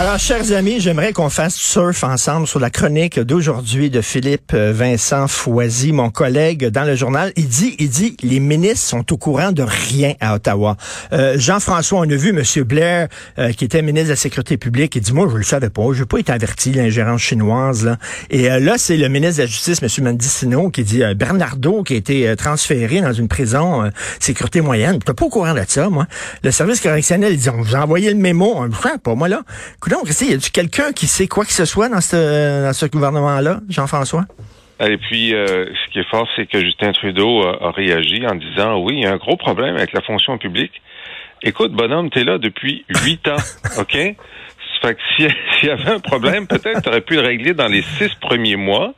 Alors, chers amis, j'aimerais qu'on fasse surf ensemble sur la chronique d'aujourd'hui de Philippe euh, Vincent Foisy, mon collègue dans le journal. Il dit, il dit, les ministres sont au courant de rien à Ottawa. Euh, Jean-François, on a vu M. Blair, euh, qui était ministre de la Sécurité publique, il dit, moi, je le savais pas, je n'ai pas été averti l'ingérence chinoise. Là. Et là, c'est le ministre de la Justice, M. Mendicino, qui dit, Bernardo, qui a été transféré dans une prison sécurité moyenne. Tu pas au courant de ça, moi. Le service correctionnel, ils dit, on vous a envoyé le mémo. On ne pas, moi, là. Donc, y a quelqu'un qui sait quoi que ce soit dans ce, dans ce gouvernement-là, Jean-François? Et puis, euh, ce qui est fort, c'est que Justin Trudeau a, réagi en disant, oui, il y a un gros problème avec la fonction publique. Écoute, bonhomme, t'es là depuis huit ans, OK? Fait que s'il y avait un problème, peut-être tu aurais pu le régler dans les six premiers mois.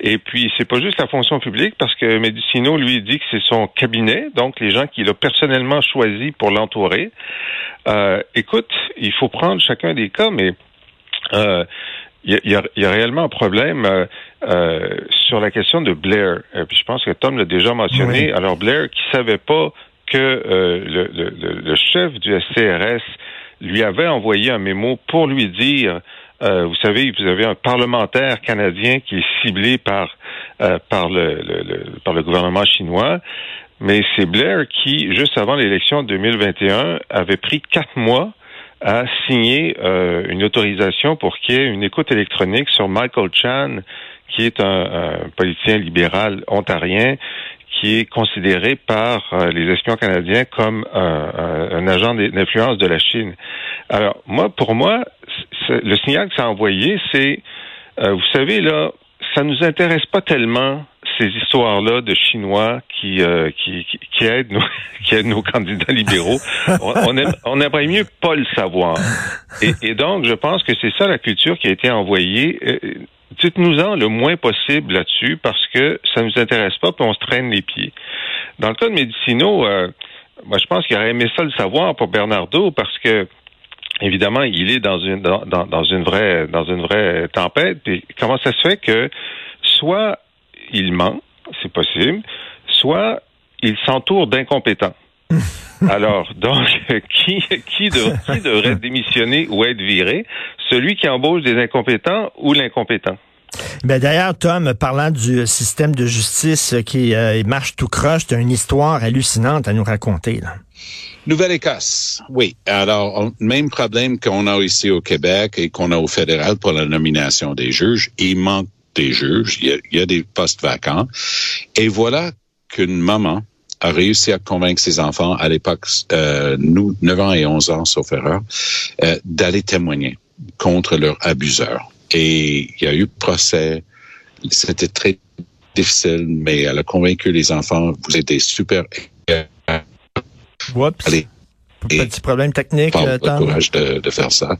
Et puis, c'est pas juste la fonction publique, parce que Medicino, lui, dit que c'est son cabinet, donc les gens qu'il a personnellement choisi pour l'entourer. Euh, écoute, il faut prendre chacun des cas, mais euh, il y, a, y, a, réellement un problème euh, euh sur la question de Blair. puis je pense que Tom l'a déjà mentionné. Alors Blair, qui savait pas que le, le, le, chef du SCRS lui avait envoyé un mémo pour lui dire euh, vous savez, vous avez un parlementaire canadien qui est ciblé par euh, par le, par le gouvernement chinois, mais c'est Blair qui, juste avant l'élection de 2021, avait pris quatre mois à signer euh, une autorisation pour qu'il y ait une écoute électronique sur Michael Chan, qui est un, un politicien libéral ontarien qui est considéré par euh, les espions canadiens comme un agent d'influence de la Chine. Alors, moi, pour moi, le signal que ça a envoyé, c'est, euh, vous savez, là, ça nous intéresse pas tellement ces histoires-là de Chinois qui, euh, qui, qui, aident nos, qui aident nos candidats libéraux. On, aimerait mieux pas le savoir. Et, donc, je pense que c'est ça la culture qui a été envoyée dites-nous-en le moins possible là-dessus parce que ça nous intéresse pas puis on se traîne les pieds. Dans le cas de Medicino, euh, moi je pense qu'il aurait aimé ça le savoir pour Bernardo parce que évidemment il est dans une dans, dans, une vraie dans une vraie tempête. Et comment ça se fait que soit il ment, c'est possible, soit il s'entoure d'incompétents. Alors, donc, qui, qui, devrait démissionner ou être viré? Celui qui embauche des incompétents ou l'incompétent? Ben d'ailleurs, Tom, parlant du système de justice qui euh, marche tout croche, tu as une histoire hallucinante à nous raconter. Là. Nouvelle-Écosse, oui. Alors, même problème qu'on a ici au Québec et qu'on a au fédéral pour la nomination des juges. Il manque des juges, il y a, il y a des postes vacants. Et voilà qu'une maman a réussi à convaincre ses enfants, à l'époque, euh, nous, 9 ans et 11 ans, sauf erreur, euh, d'aller témoigner contre leur abuseur. Et il y a eu procès. C'était très difficile, mais elle a convaincu les enfants, vous êtes des super... Oups. Allez. Petit problème technique. Pas le courage de, de faire ça.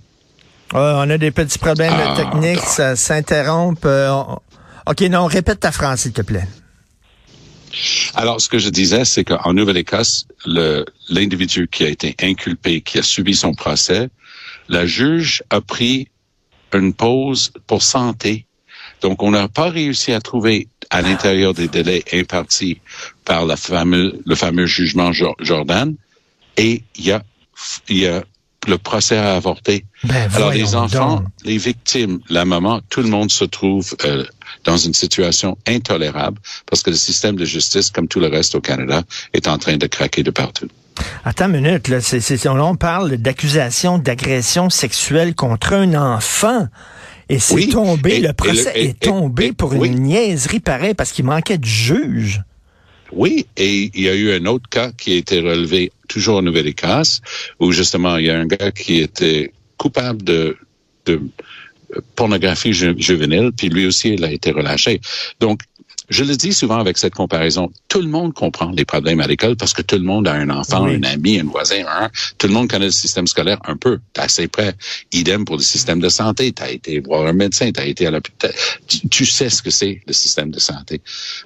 on a des petits problèmes ah, techniques, ça s'interrompt. Euh, OK, non, répète ta phrase, s'il te plaît. Alors, ce que je disais, c'est qu'en Nouvelle-Écosse, l'individu qui a été inculpé, qui a subi son procès, la juge a pris une pause pour santé. Donc, on n'a pas réussi à trouver à l'intérieur des délais impartis par le fameux jugement Jordan. Et il y a, il y a le procès a avorté. Ben, Alors les enfants, les victimes, la maman, tout le monde se trouve euh, dans une situation intolérable parce que le système de justice, comme tout le reste au Canada, est en train de craquer de partout. Attends une minute, là, on parle d'accusation d'agression sexuelle contre un enfant. Et c'est tombé, le procès est tombé pour une niaiserie pareille parce qu'il manquait de juge. Oui, et il y a eu un autre cas qui a été relevé toujours en Nouvelle-Écosse, où justement il y a un gars qui était coupable de, de pornographie juvénile, puis lui aussi il a été relâché. Donc Je le dis souvent avec cette comparaison. Tout le monde comprend les problèmes à l'école parce que tout le monde a un enfant, Oui. un ami, un voisin, un. Tout le monde connaît le système scolaire un peu, assez près. Idem pour le système de santé. Tu as été voir un médecin, tu as été à l'hôpital. Tu, tu sais ce que c'est le système de santé.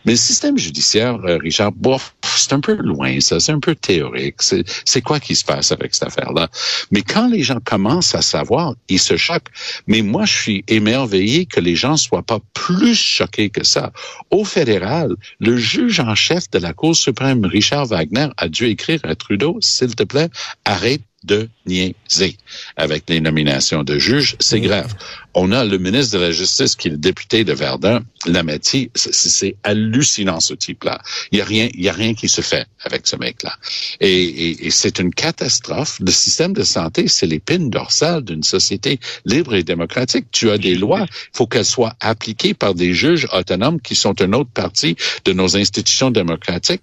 Mais le système judiciaire, euh, Richard, bof, c'est un peu loin, ça. C'est un peu théorique. C'est quoi qui se passe avec cette affaire-là? Mais quand les gens commencent à savoir, ils se choquent. Mais moi, je suis émerveillé que les gens soient pas plus choqués que ça. Au fédéral, le juge en chef de la Cour suprême, Richard Wagner, a dû écrire à Trudeau, s'il te plaît, arrête de niaiser avec les nominations de juges. C'est grave. On a le ministre de la Justice qui est le député de Verdun, Lametti. C'est- C'est hallucinant, ce type-là. Il y a rien, il y a rien qui se fait avec ce mec-là. Et, et- et c'est une catastrophe. Le système de santé, c'est l'épine dorsale d'une société libre et démocratique. Tu as des lois. Il faut qu'elles soient appliquées par des juges autonomes qui sont une autre partie de nos institutions démocratiques.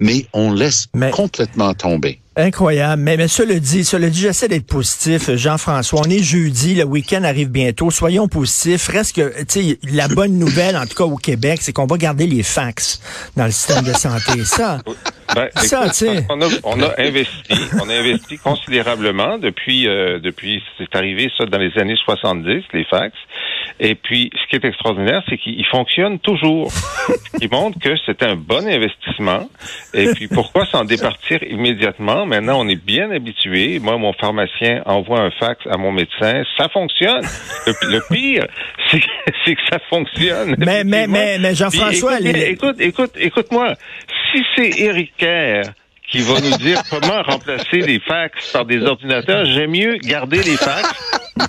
Mais on laisse Mais- complètement tomber. Incroyable. Mais, mais cela dit, cela dit, j'essaie d'être positif, Jean-François. On est jeudi, le week-end arrive bientôt. Soyons positifs. Reste que, tu sais, la bonne nouvelle, en tout cas au Québec, c'est qu'on va garder les fax dans le système de santé. Ça, Ben, Ça, écoute, tu sais. on, a, on a investi, on a investi considérablement depuis, euh, depuis, c'est arrivé ça dans les années 70, les fax. Et puis, ce qui est extraordinaire, c'est qu'ils fonctionnent toujours. Ils montrent que c'est un bon investissement. Et puis, pourquoi s'en départir immédiatement? Maintenant, on est bien habitué. Moi, mon pharmacien envoie un fax à mon médecin. Ça fonctionne. Le, le pire, c'est que, ça fonctionne. Mais- mais- mais- mais Jean-François, écoute, les- écoute, écoute, écoute-moi. Si c'est Eric Kerr qui va nous dire comment remplacer les fax par des ordinateurs, j'aime mieux garder les fax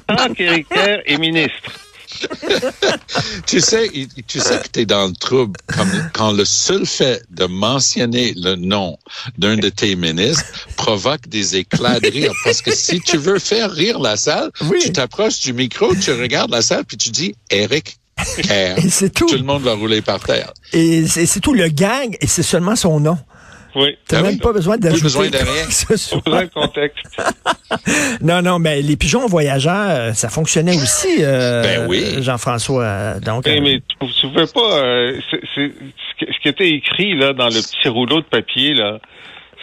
tant qu'Eric Kerr est ministre. Tu sais, tu sais que tu es dans le trouble comme, quand le seul fait de mentionner le nom d'un de tes ministres provoque des éclats de rire. Parce que si tu veux faire rire la salle, Oui. tu t'approches du micro, tu regardes la salle, puis tu dis Eric Kerr. et c'est tout. Tout le monde va rouler par terre. Et c'est c'est tout le gang, et c'est seulement son nom. Oui. T'as Ah même pas besoin d'ajouter besoin de rien. que ce contexte. Non, non, mais les pigeons voyageurs, euh, ça fonctionnait aussi, euh, Ben oui. Jean-François. Donc, Oui, euh, mais tu, tu pouvais pas. euh, ce, qui était écrit là dans le petit rouleau de papier là,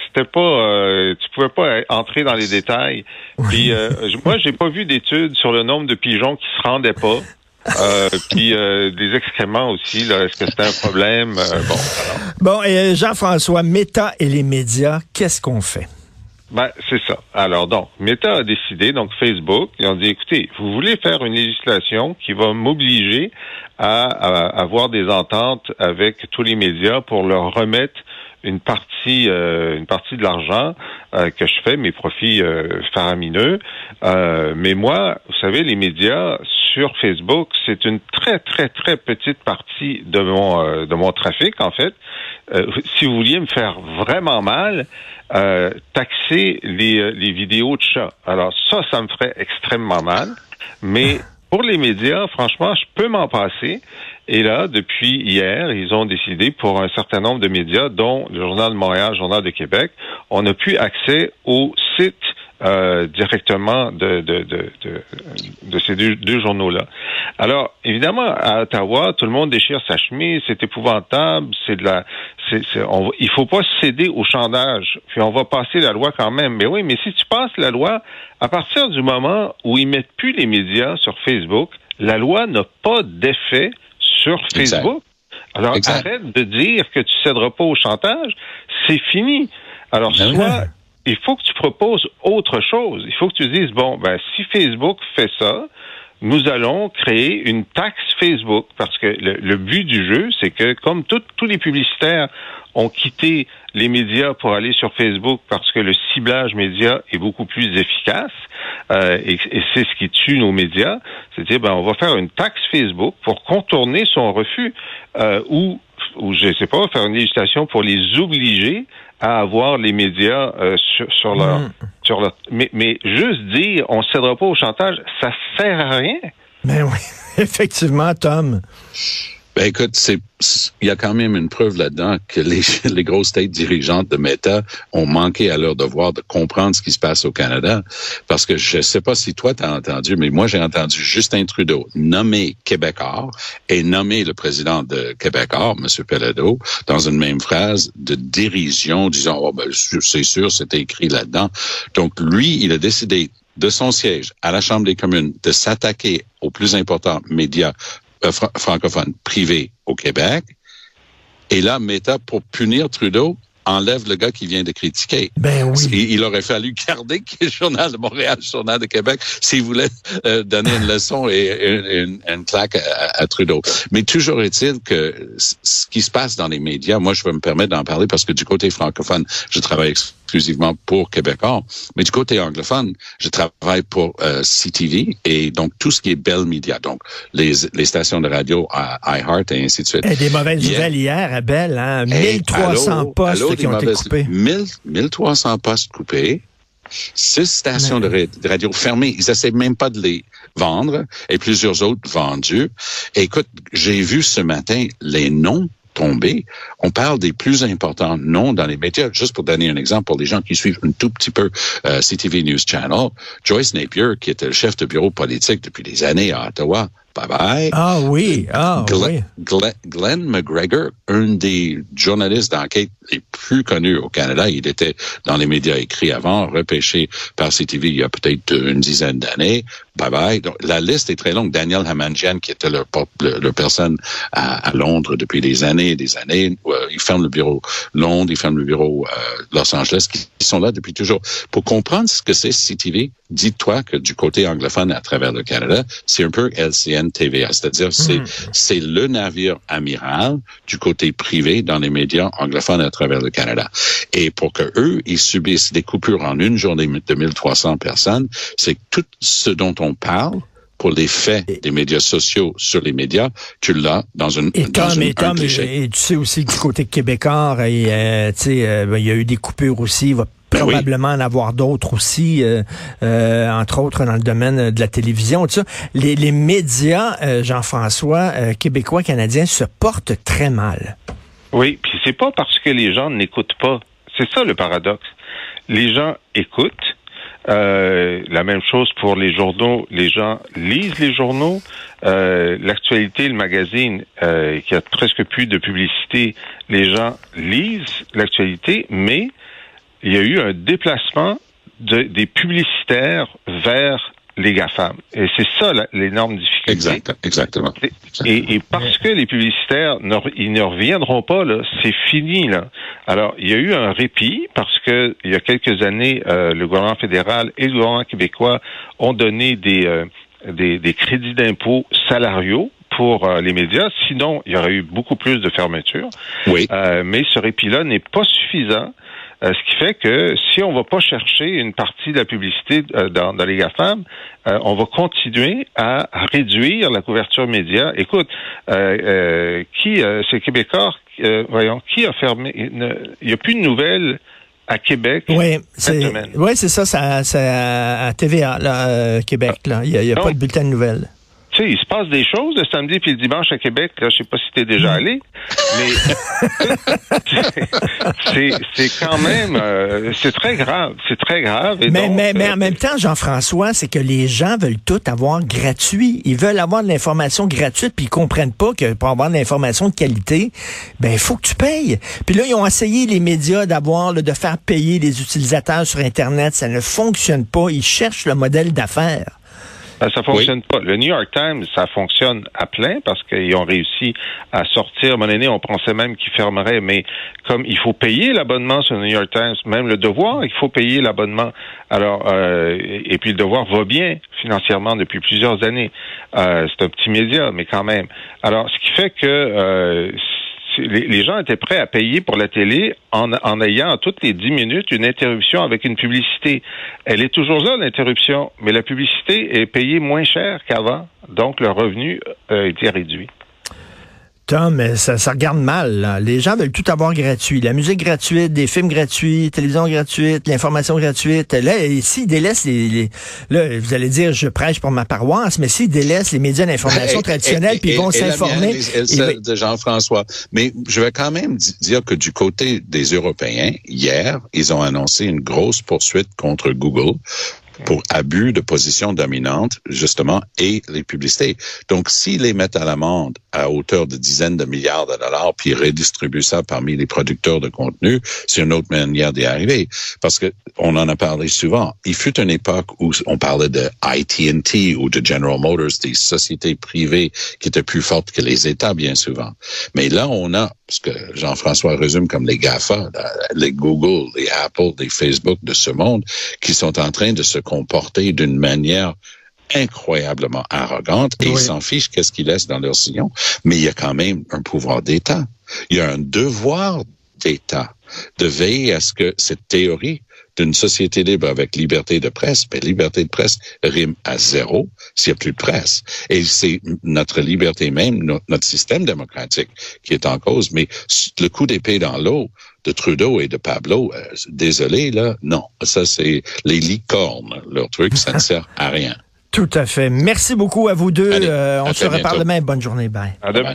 c'était pas. euh, tu pouvais pas entrer dans les détails. Puis euh, moi, j'ai pas vu d'études sur le nombre de pigeons qui se rendaient pas. Euh, puis euh, des excréments aussi. Là, est-ce que c'était un problème? Euh, Bon, alors. Bon, et euh, Jean-François, Méta et les médias, qu'est-ce qu'on fait? Ben, c'est ça. Alors, donc, Meta a décidé, donc Facebook, ils ont dit, écoutez, vous voulez faire une législation qui va m'obliger à, à avoir des ententes avec tous les médias pour leur remettre une partie, euh, une partie de l'argent euh, que je fais, mes profits euh, faramineux. Euh, mais moi, vous savez, les médias sur Facebook, c'est une très très très petite partie de mon euh, de mon trafic en fait. Euh, si vous vouliez me faire vraiment mal, euh, taxer les, euh, les vidéos de chats. Alors ça, ça me ferait extrêmement mal. Mais pour les médias, franchement, je peux m'en passer. Et là, depuis hier, ils ont décidé pour un certain nombre de médias, dont le Journal de Montréal, le Journal de Québec, on n'a plus accès au site euh, directement de, de, de, de, de ces deux, deux journaux-là. Alors, évidemment, à Ottawa, tout le monde déchire sa chemise, c'est épouvantable, c'est de la, c'est, c'est, on, il faut pas céder au chantage, puis on va passer la loi quand même. Mais oui, mais si tu passes la loi, à partir du moment où ils mettent plus les médias sur Facebook, la loi n'a pas d'effet sur Exact. Facebook. Alors, Exact. arrête de dire que tu céderas pas au chantage. C'est fini. Alors, Ben soit il faut que tu proposes autre chose. Il faut que tu dises, bon, ben, si Facebook fait ça, nous allons créer une taxe Facebook parce que le, le but du jeu, c'est que comme tout- tous les publicitaires ont quitté les médias pour aller sur Facebook parce que le ciblage média est beaucoup plus efficace euh, et, c'est ce qui tue nos médias, c'est-à-dire ben on va faire une taxe Facebook pour contourner son refus euh, ou ou je sais pas faire une législation pour les obliger à avoir les médias euh, sur, sur leur Mm. sur leur mais mais juste dire on cédera pas au chantage, ça sert à rien. Ben oui, effectivement, Tom. Ben écoute, c'est il y a quand même une preuve là-dedans que les, les grosses têtes dirigeantes de Meta ont manqué à leur devoir de comprendre ce qui se passe au Canada. Parce que je sais pas si toi t'as entendu, mais moi j'ai entendu Justin Trudeau nommer Québécois et nommer le président de Québécois, M. Pellado, dans une même phrase de dérision, disant oh, ben, c'est sûr, c'était écrit là-dedans. Donc lui, il a décidé de son siège à la Chambre des communes de s'attaquer aux plus importants médias euh, francophone privé au Québec. Et là, Meta, pour punir Trudeau, enlève le gars qui vient de critiquer. Ben oui. Il, aurait fallu garder le journal de Montréal, le journal de Québec, s'il voulait euh, donner une leçon et une, une, claque à, Trudeau. Mais toujours est-il que ce qui se passe dans les médias, moi, je veux me permettre d'en parler parce que du côté francophone, je travaille exclusivement pour Québécois, mais du côté anglophone, je travaille pour euh, CTV et donc tout ce qui est Bell Media, donc les, les stations de radio à iHeart et ainsi de suite. Et des mauvaises nouvelles hier à Bell, hein? 1300 postes qui ont été coupés. 1300 postes coupés six stations de, radio fermées. Ils essaient même pas de les vendre et plusieurs autres vendus. écoute, j'ai vu ce matin les noms tomber. On parle des plus importants noms dans les médias. Juste pour donner un exemple pour les gens qui suivent un tout petit peu euh, CTV News Channel, Joyce Napier, qui était le chef de bureau politique depuis des années à Ottawa, bye bye. Ah oui, ah oui. Glenn, McGregor, un des journalistes d'enquête les plus connus au Canada, il était dans les médias écrits avant, repêché par CTV il y a peut-être une dizaine d'années. Bye bye. Donc, la liste est très longue. Daniel Hamanjian, qui était le, le, personne à, Londres depuis des années et des années, euh, il ferme le bureau Londres, il ferme le bureau euh, Los Angeles, qui, sont là depuis toujours. Pour comprendre ce que c'est CTV, dis-toi que du côté anglophone à travers le Canada, c'est un peu LCN TVA, c'est-à-dire c'est hmm. c'est le navire amiral du côté privé dans les médias anglophones à travers le Canada. Et pour que eux, ils subissent des coupures en une journée de 1300 personnes, c'est tout ce dont on parle pour les faits des médias sociaux sur les médias, tu l'as dans une et Tom, et, Tom et, tu sais aussi que du côté québécois, et, euh, tu sais, euh, ben, il y a eu des coupures aussi. Il va ben probablement en avoir d'autres aussi, euh, euh, entre autres dans le domaine de la télévision. Tout ça. Les, les médias, Jean-François, québécois, canadiens, se portent très mal. Oui, puis c'est pas parce que les gens n'écoutent pas. C'est ça le paradoxe. Les gens écoutent, euh, la même chose pour les journaux. Les gens lisent les journaux. Euh, l'actualité, le magazine, euh, qui a presque plus de publicité, les gens lisent l'actualité, mais il y a eu un déplacement de, des publicitaires vers les GAFAM. Et c'est ça l'énorme difficulté. Exact, exactement. Et, et, parce que les publicitaires, ne, ils ne reviendront pas, là, c'est fini. Là. Alors, il y a eu un répit parce que il y a quelques années, euh, le gouvernement fédéral et le gouvernement québécois ont donné des, euh, des, des, crédits d'impôt salariaux pour euh, les médias. Sinon, il y aurait eu beaucoup plus de fermetures. Oui. mais ce répit-là n'est pas suffisant euh, ce qui fait que si on ne va pas chercher une partie de la publicité euh, dans, dans, les GAFAM, euh, on va continuer à réduire la couverture média. Écoute, qui, c'est Québécois, voyons, qui a fermé, il n'y a plus de nouvelles à Québec oui, c'est, Oui, c'est ça, c'est à, TVA, là, Québec. Là. Il n'y a, pas de bulletin de nouvelles tu sais, il se passe des choses le samedi puis le dimanche à Québec. Je sais pas si tu es déjà mm. allé, mais c'est quand même, euh, c'est très grave, c'est très grave. mais, mais, mais, en euh, même temps, Jean-François, c'est que les gens veulent tout avoir gratuit. Ils veulent avoir de l'information gratuite puis ils comprennent pas que pour avoir de l'information de qualité, ben il faut que tu payes. Puis là, ils ont essayé les médias d'avoir, de faire payer les utilisateurs sur Internet. Ça ne fonctionne pas. Ils cherchent le modèle d'affaires. Ben, ça fonctionne pas. Le New York Times, ça fonctionne à plein parce qu'ils ont réussi à sortir. Moment donné, on pensait même qu'ils fermeraient, mais comme il faut payer l'abonnement sur le New York Times, même le devoir, il faut payer l'abonnement. Alors, euh, et puis le devoir va bien financièrement depuis plusieurs années. Euh, c'est un petit média, mais quand même. Alors, ce qui fait que euh, les, gens étaient prêts à payer pour la télé en, ayant toutes les dix minutes une interruption avec une publicité. Elle est toujours là, l'interruption, mais la publicité est payée moins cher qu'avant, donc le revenu a été réduit. Tom, ça, ça regarde mal. Là. Les gens veulent tout avoir gratuit. La musique gratuite, des films gratuits, télévision gratuite, l'information gratuite. Là, s'ils délaissent les, les, Là, vous allez dire, je prêche pour ma paroisse, mais s'ils délaissent les médias d'information traditionnels, puis ils vont s'informer... de Jean-François. Mais je vais quand même dire que du côté des Européens, hier, ils ont annoncé une grosse poursuite contre Google pour abus de position dominante, justement, et les publicités. Donc, s'ils les mettent à l'amende à hauteur de dizaines de milliards de dollars, puis redistribuent ça parmi les producteurs de contenu, c'est une autre manière d'y arriver. Parce que on en a parlé souvent. Il fut une époque où on parlait de AT&T ou de General Motors, des sociétés privées qui étaient plus fortes que les États, bien souvent. Mais là, on a ce que Jean-François résume comme les GAFA, les Google, les Apple, les Facebook de ce monde, qui sont en train de se comporter d'une manière incroyablement arrogante et ils s'en fichent qu'est-ce qu'ils laissent dans leur sillon. Mais il y a quand même un pouvoir d'État. Il y a un devoir d'État de veiller à ce que cette théorie d'une société libre avec liberté de presse, mais liberté de presse rime à zéro s'il n'y a plus de presse. Et c'est notre liberté même, notre système démocratique qui est en cause. Mais le coup d'épée dans l'eau de Trudeau et de Pablo, euh, désolé, là, non. Ça, c'est les licornes. Leur truc, ça ne sert à rien. Tout à fait. Merci beaucoup à vous deux. Euh, on se reparle demain. Bonne journée. Bye. À demain.